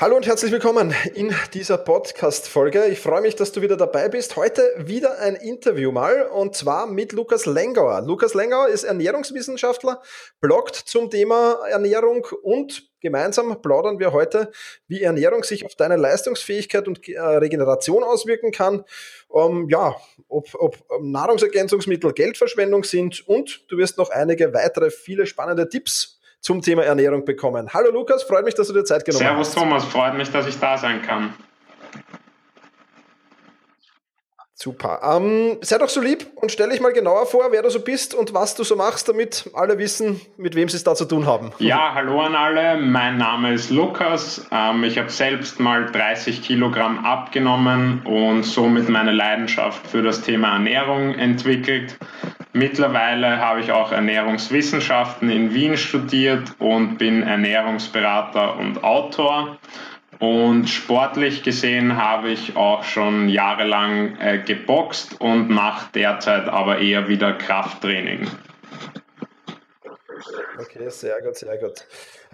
Hallo und herzlich willkommen in dieser Podcast-Folge. Ich freue mich, dass du wieder dabei bist. Heute wieder ein Interview mal und zwar mit Lukas Lengauer. Lukas Lengauer ist Ernährungswissenschaftler, bloggt zum Thema Ernährung und gemeinsam plaudern wir heute, wie Ernährung sich auf deine Leistungsfähigkeit und äh, Regeneration auswirken kann. Um, ja, ob, ob Nahrungsergänzungsmittel Geldverschwendung sind und du wirst noch einige weitere viele spannende Tipps zum Thema Ernährung bekommen. Hallo Lukas, freut mich, dass du dir Zeit genommen Servus hast. Servus Thomas, freut mich, dass ich da sein kann. Super. Ähm, sei doch so lieb und stell dich mal genauer vor, wer du so bist und was du so machst, damit alle wissen, mit wem sie es da zu tun haben. Ja, hallo an alle. Mein Name ist Lukas. Ähm, ich habe selbst mal 30 Kilogramm abgenommen und somit meine Leidenschaft für das Thema Ernährung entwickelt. Mittlerweile habe ich auch Ernährungswissenschaften in Wien studiert und bin Ernährungsberater und Autor. Und sportlich gesehen habe ich auch schon jahrelang äh, geboxt und mache derzeit aber eher wieder Krafttraining. Okay, sehr gut, sehr gut.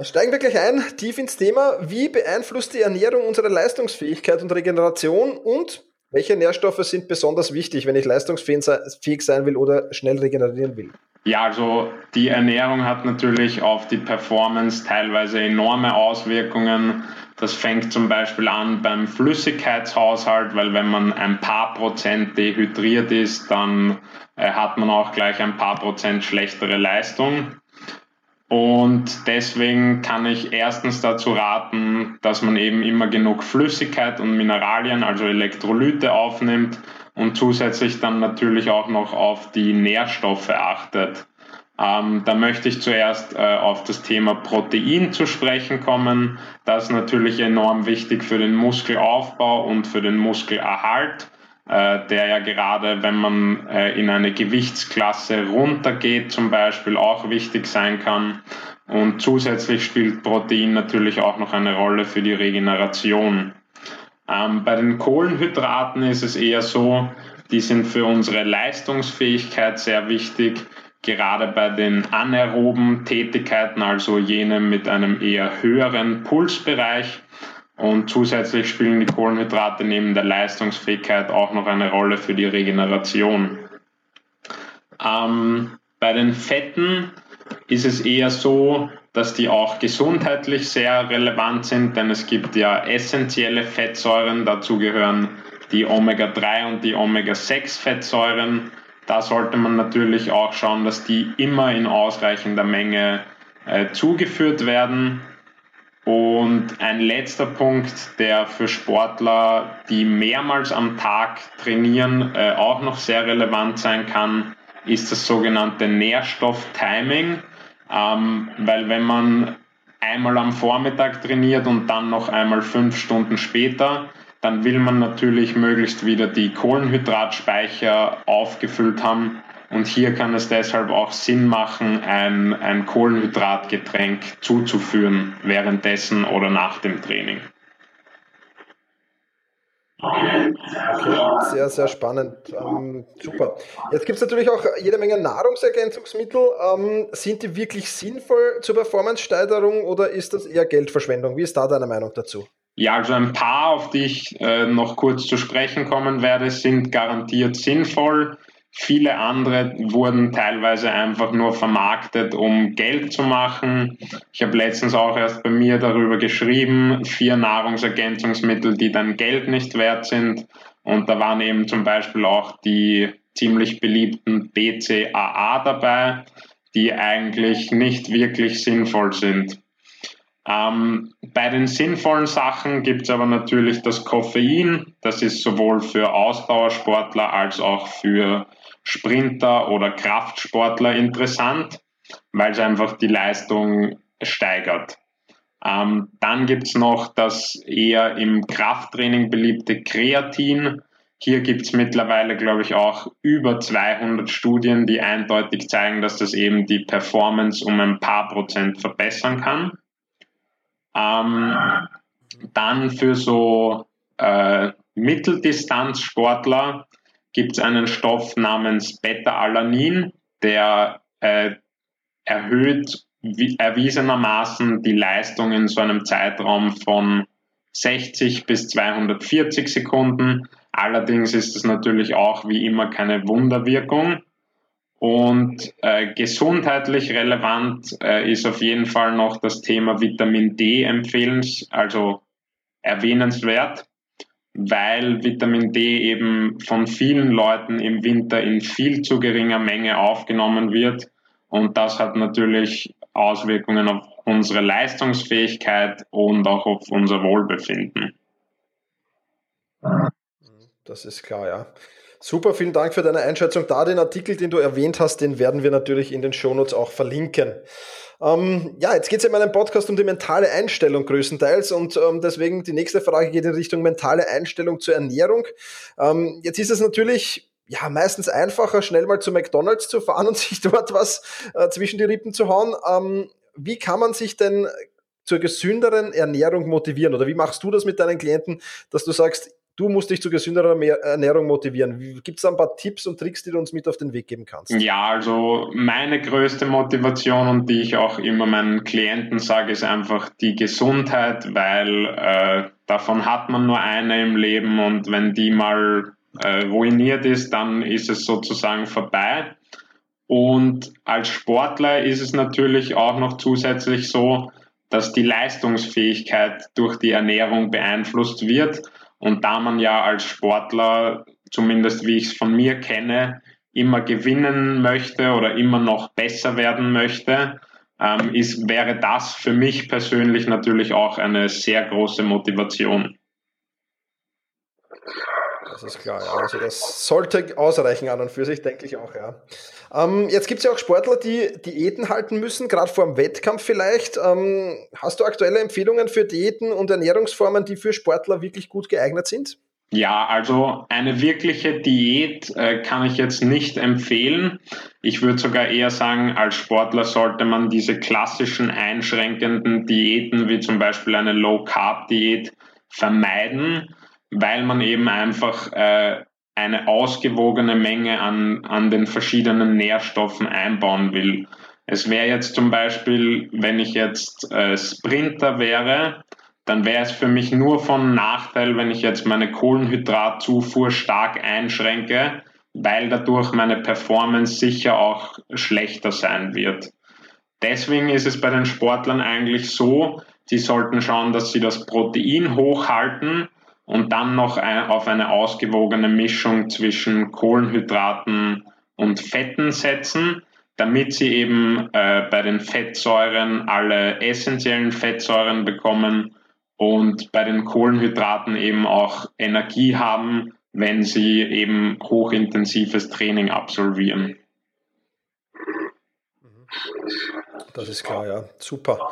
Steigen wir gleich ein, tief ins Thema. Wie beeinflusst die Ernährung unsere Leistungsfähigkeit und Regeneration und welche Nährstoffe sind besonders wichtig, wenn ich leistungsfähig sein will oder schnell regenerieren will? Ja, also die Ernährung hat natürlich auf die Performance teilweise enorme Auswirkungen. Das fängt zum Beispiel an beim Flüssigkeitshaushalt, weil wenn man ein paar Prozent dehydriert ist, dann äh, hat man auch gleich ein paar Prozent schlechtere Leistung. Und deswegen kann ich erstens dazu raten, dass man eben immer genug Flüssigkeit und Mineralien, also Elektrolyte aufnimmt und zusätzlich dann natürlich auch noch auf die Nährstoffe achtet. Ähm, da möchte ich zuerst äh, auf das Thema Protein zu sprechen kommen. Das ist natürlich enorm wichtig für den Muskelaufbau und für den Muskelerhalt, äh, der ja gerade, wenn man äh, in eine Gewichtsklasse runtergeht, zum Beispiel auch wichtig sein kann. Und zusätzlich spielt Protein natürlich auch noch eine Rolle für die Regeneration. Ähm, bei den Kohlenhydraten ist es eher so, die sind für unsere Leistungsfähigkeit sehr wichtig gerade bei den anaeroben Tätigkeiten, also jene mit einem eher höheren Pulsbereich. Und zusätzlich spielen die Kohlenhydrate neben der Leistungsfähigkeit auch noch eine Rolle für die Regeneration. Ähm, bei den Fetten ist es eher so, dass die auch gesundheitlich sehr relevant sind, denn es gibt ja essentielle Fettsäuren, dazu gehören die Omega-3 und die Omega-6-Fettsäuren da sollte man natürlich auch schauen, dass die immer in ausreichender Menge äh, zugeführt werden. Und ein letzter Punkt, der für Sportler, die mehrmals am Tag trainieren, äh, auch noch sehr relevant sein kann, ist das sogenannte Nährstofftiming. Ähm, weil wenn man einmal am Vormittag trainiert und dann noch einmal fünf Stunden später, dann will man natürlich möglichst wieder die Kohlenhydratspeicher aufgefüllt haben. Und hier kann es deshalb auch Sinn machen, ein, ein Kohlenhydratgetränk zuzuführen, währenddessen oder nach dem Training. Okay, sehr, sehr spannend. Ähm, super. Jetzt gibt es natürlich auch jede Menge Nahrungsergänzungsmittel. Ähm, sind die wirklich sinnvoll zur Performance-Steigerung oder ist das eher Geldverschwendung? Wie ist da deine Meinung dazu? Ja, also ein paar, auf die ich äh, noch kurz zu sprechen kommen werde, sind garantiert sinnvoll. Viele andere wurden teilweise einfach nur vermarktet, um Geld zu machen. Ich habe letztens auch erst bei mir darüber geschrieben, vier Nahrungsergänzungsmittel, die dann Geld nicht wert sind. Und da waren eben zum Beispiel auch die ziemlich beliebten BCAA dabei, die eigentlich nicht wirklich sinnvoll sind. Ähm, bei den sinnvollen Sachen gibt es aber natürlich das Koffein. Das ist sowohl für Ausdauersportler als auch für Sprinter oder Kraftsportler interessant, weil es einfach die Leistung steigert. Ähm, dann gibt es noch das eher im Krafttraining beliebte Kreatin. Hier gibt es mittlerweile, glaube ich, auch über 200 Studien, die eindeutig zeigen, dass das eben die Performance um ein paar Prozent verbessern kann. Ähm, dann für so äh, Mitteldistanzsportler gibt es einen Stoff namens Beta-Alanin, der äh, erhöht erwiesenermaßen die Leistung in so einem Zeitraum von 60 bis 240 Sekunden. Allerdings ist es natürlich auch wie immer keine Wunderwirkung. Und äh, gesundheitlich relevant äh, ist auf jeden Fall noch das Thema Vitamin D empfehlens, also erwähnenswert, weil Vitamin D eben von vielen Leuten im Winter in viel zu geringer Menge aufgenommen wird. Und das hat natürlich Auswirkungen auf unsere Leistungsfähigkeit und auch auf unser Wohlbefinden. Das ist klar, ja. Super, vielen Dank für deine Einschätzung. Da den Artikel, den du erwähnt hast, den werden wir natürlich in den Shownotes auch verlinken. Ähm, ja, jetzt geht es in meinem Podcast um die mentale Einstellung größtenteils und ähm, deswegen die nächste Frage geht in Richtung mentale Einstellung zur Ernährung. Ähm, jetzt ist es natürlich ja, meistens einfacher, schnell mal zu McDonalds zu fahren und sich dort was äh, zwischen die Rippen zu hauen. Ähm, wie kann man sich denn zur gesünderen Ernährung motivieren? Oder wie machst du das mit deinen Klienten, dass du sagst, du musst dich zu gesünderer Ernährung motivieren? Gibt es ein paar Tipps und Tricks, die du uns mit auf den Weg geben kannst? Ja, also meine größte Motivation und die ich auch immer meinen Klienten sage, ist einfach die Gesundheit, weil äh, davon hat man nur eine im Leben und wenn die mal äh, ruiniert ist, dann ist es sozusagen vorbei. Und als Sportler ist es natürlich auch noch zusätzlich so, dass die Leistungsfähigkeit durch die Ernährung beeinflusst wird. Und da man ja als Sportler, zumindest wie ich es von mir kenne, immer gewinnen möchte oder immer noch besser werden möchte, ähm, ist, wäre das für mich persönlich natürlich auch eine sehr große Motivation. Das ist klar, ja. Also das sollte ausreichen an und für sich, denke ich auch, ja. Ähm, jetzt gibt es ja auch Sportler, die Diäten halten müssen, gerade vor dem Wettkampf vielleicht. Ähm, hast du aktuelle Empfehlungen für Diäten und Ernährungsformen, die für Sportler wirklich gut geeignet sind? Ja, also eine wirkliche Diät äh, kann ich jetzt nicht empfehlen. Ich würde sogar eher sagen, als Sportler sollte man diese klassischen einschränkenden Diäten wie zum Beispiel eine Low-Carb-Diät vermeiden weil man eben einfach äh, eine ausgewogene Menge an, an den verschiedenen Nährstoffen einbauen will. Es wäre jetzt zum Beispiel, wenn ich jetzt äh, Sprinter wäre, dann wäre es für mich nur von Nachteil, wenn ich jetzt meine Kohlenhydratzufuhr stark einschränke, weil dadurch meine Performance sicher auch schlechter sein wird. Deswegen ist es bei den Sportlern eigentlich so, sie sollten schauen, dass sie das Protein hochhalten, und dann noch auf eine ausgewogene Mischung zwischen Kohlenhydraten und Fetten setzen, damit sie eben äh, bei den Fettsäuren alle essentiellen Fettsäuren bekommen und bei den Kohlenhydraten eben auch Energie haben, wenn sie eben hochintensives Training absolvieren. Das ist klar, ja. Super.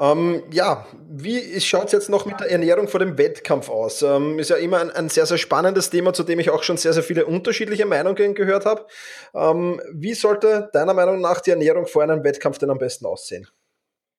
Ähm, ja, wie schaut es jetzt noch mit der Ernährung vor dem Wettkampf aus? Ähm, ist ja immer ein, ein, sehr, sehr spannendes Thema, zu dem ich auch schon sehr, sehr viele unterschiedliche Meinungen gehört habe. Ähm, wie sollte deiner Meinung nach die Ernährung vor einem Wettkampf denn am besten aussehen?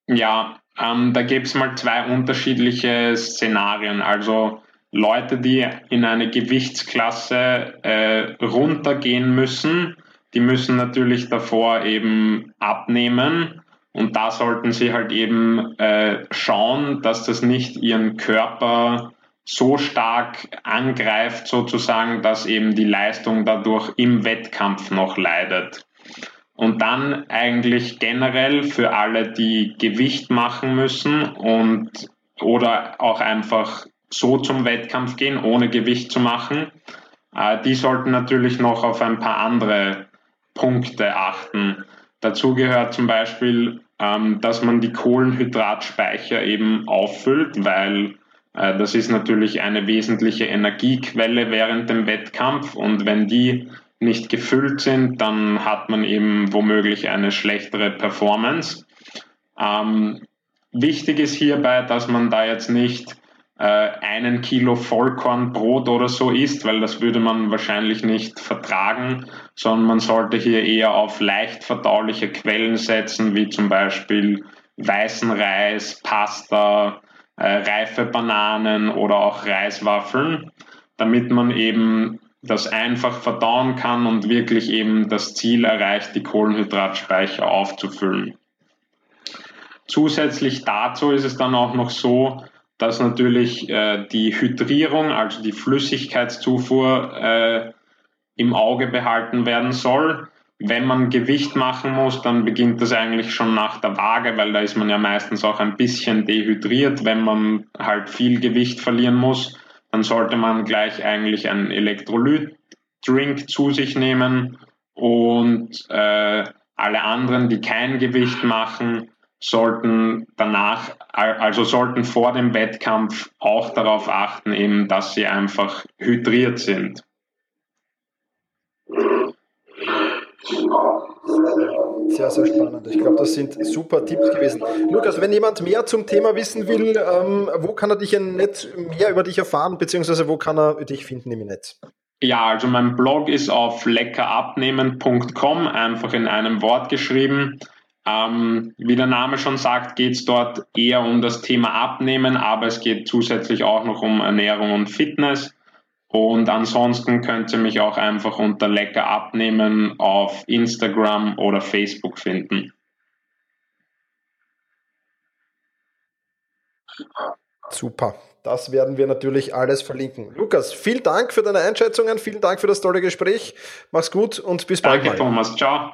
Ja, ähm, da gibt es mal zwei unterschiedliche Szenarien. Also Leute, die in eine Gewichtsklasse äh, runtergehen müssen, die müssen natürlich davor eben abnehmen und da sollten sie halt eben äh, schauen, dass das nicht ihren Körper so stark angreift, sozusagen, dass eben die Leistung dadurch im Wettkampf noch leidet. Und dann eigentlich generell für alle, die Gewicht machen müssen und oder auch einfach so zum Wettkampf gehen, ohne Gewicht zu machen, äh, die sollten natürlich noch auf ein paar andere Punkte achten. Dazu gehört zum Beispiel ähm, dass man die Kohlenhydratspeicher eben auffüllt, weil äh, das ist natürlich eine wesentliche Energiequelle während dem Wettkampf und wenn die nicht gefüllt sind, dann hat man eben womöglich eine schlechtere Performance. Ähm, wichtig ist hierbei, dass man da jetzt nicht einen Kilo Vollkornbrot oder so isst, weil das würde man wahrscheinlich nicht vertragen, sondern man sollte hier eher auf leicht verdauliche Quellen setzen, wie zum Beispiel weißen Reis, Pasta, äh, reife Bananen oder auch Reiswaffeln, damit man eben das einfach verdauen kann und wirklich eben das Ziel erreicht, die Kohlenhydratspeicher aufzufüllen. Zusätzlich dazu ist es dann auch noch so, dass natürlich äh, die Hydrierung, also die Flüssigkeitszufuhr, äh, im Auge behalten werden soll. Wenn man Gewicht machen muss, dann beginnt das eigentlich schon nach der Waage, weil da ist man ja meistens auch ein bisschen dehydriert. Wenn man halt viel Gewicht verlieren muss, dann sollte man gleich eigentlich einen Elektrolytdrink zu sich nehmen und äh, alle anderen, die kein Gewicht machen, sollten danach, also sollten vor dem Wettkampf auch darauf achten, eben, dass sie einfach hydriert sind. Sehr, sehr spannend. Ich glaube, das sind super Tipps gewesen. Lukas, wenn jemand mehr zum Thema wissen will, ähm, wo kann er dich nicht mehr über dich erfahren, beziehungsweise wo kann er dich finden im Netz? Ja, also mein Blog ist auf leckerabnehmen.com, einfach in einem Wort geschrieben. Ähm, wie der Name schon sagt, geht es dort eher um das Thema Abnehmen, aber es geht zusätzlich auch noch um Ernährung und Fitness. Und ansonsten könnt ihr mich auch einfach unter Lecker abnehmen auf Instagram oder Facebook finden. Super. Das werden wir natürlich alles verlinken. Lukas, vielen Dank für deine Einschätzungen, vielen Dank für das tolle Gespräch. Mach's gut und bis bald. Danke, Thomas. Ciao.